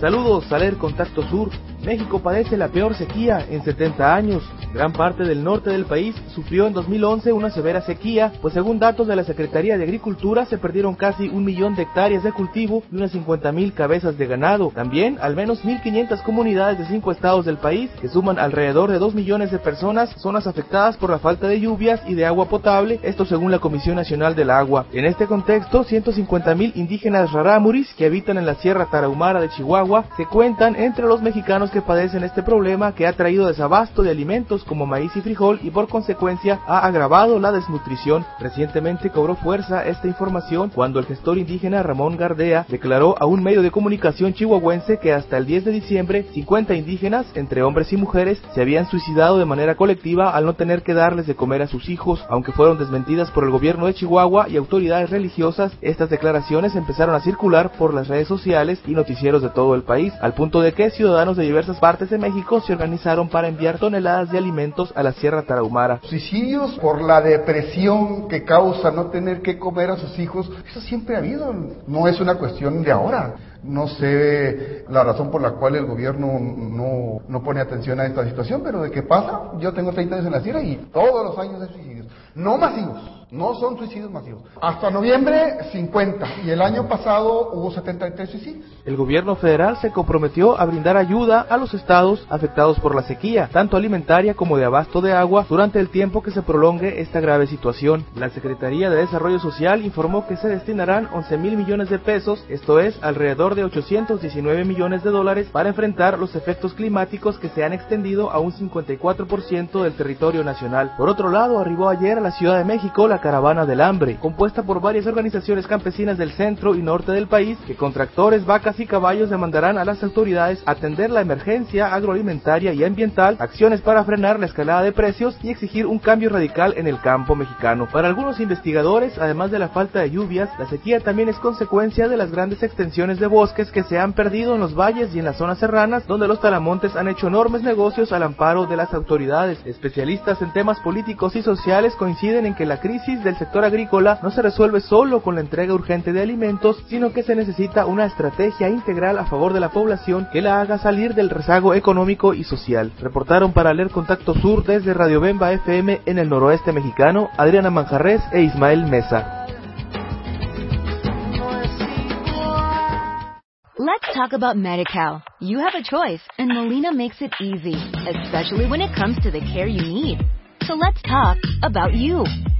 Saludos, Saler Contacto Sur. México padece la peor sequía en 70 años. Gran parte del norte del país sufrió en 2011 una severa sequía, pues según datos de la Secretaría de Agricultura se perdieron casi un millón de hectáreas de cultivo y unas 50 mil cabezas de ganado. También al menos 1.500 comunidades de cinco estados del país, que suman alrededor de 2 millones de personas, son las afectadas por la falta de lluvias y de agua potable, esto según la Comisión Nacional del Agua. En este contexto, 150 mil indígenas rarámuris que habitan en la Sierra Tarahumara de Chihuahua se cuentan entre los mexicanos que padecen este problema que ha traído desabasto de alimentos como maíz y frijol y por consecuencia ha agravado la desnutrición. Recientemente cobró fuerza esta información cuando el gestor indígena Ramón Gardea declaró a un medio de comunicación chihuahuense que hasta el 10 de diciembre 50 indígenas, entre hombres y mujeres, se habían suicidado de manera colectiva al no tener que darles de comer a sus hijos, aunque fueron desmentidas por el gobierno de Chihuahua y autoridades religiosas. Estas declaraciones empezaron a circular por las redes sociales y noticieros de todo el país, al punto de que ciudadanos de diversas partes de México se organizaron para enviar toneladas de alimentos a la Sierra Tarahumara. Suicidios por la depresión que causa no tener que comer a sus hijos, eso siempre ha habido, no es una cuestión de ahora. No sé la razón por la cual el gobierno no, no pone atención a esta situación, pero de qué pasa, yo tengo 30 años en la Sierra y todos los años hay suicidios, no masivos, no son suicidios masivos. Hasta noviembre 50 y el año pasado hubo 73 suicidios. El gobierno federal se comprometió a brindar ayuda a los estados afectados por la sequía, tanto alimentaria como de abasto de agua, durante el tiempo que se prolongue esta grave situación. La Secretaría de Desarrollo Social informó que se destinarán 11 mil millones de pesos, esto es alrededor de 819 millones de dólares, para enfrentar los efectos climáticos que se han extendido a un 54% del territorio nacional. Por otro lado, arribó ayer a la Ciudad de México la Caravana del Hambre, compuesta por varias organizaciones campesinas del centro y norte del país, que con tractores, vacas y caballos demandarán a las autoridades atender la emergencia agroalimentaria y ambiental, acciones para frenar la escalada de precios y exigir un cambio radical en el campo mexicano. Para algunos investigadores, además de la falta de lluvias, la sequía también es consecuencia de las grandes extensiones de bosques que se han perdido en los valles y en las zonas serranas, donde los talamontes han hecho enormes negocios al amparo de las autoridades. Especialistas en temas políticos y sociales coinciden en que la crisis del sector agrícola no se resuelve solo con la entrega urgente de alimentos, sino que se necesita una estrategia integral a favor de la población que la haga salir del rezago económico y social. Reportaron para leer Contacto Sur desde Radio Bemba FM en el noroeste mexicano, Adriana Manjarres e Ismael Mesa. Let's talk about MediCal. You have a choice, and Molina makes it easy, especially when it comes to the care you need. So let's talk about you,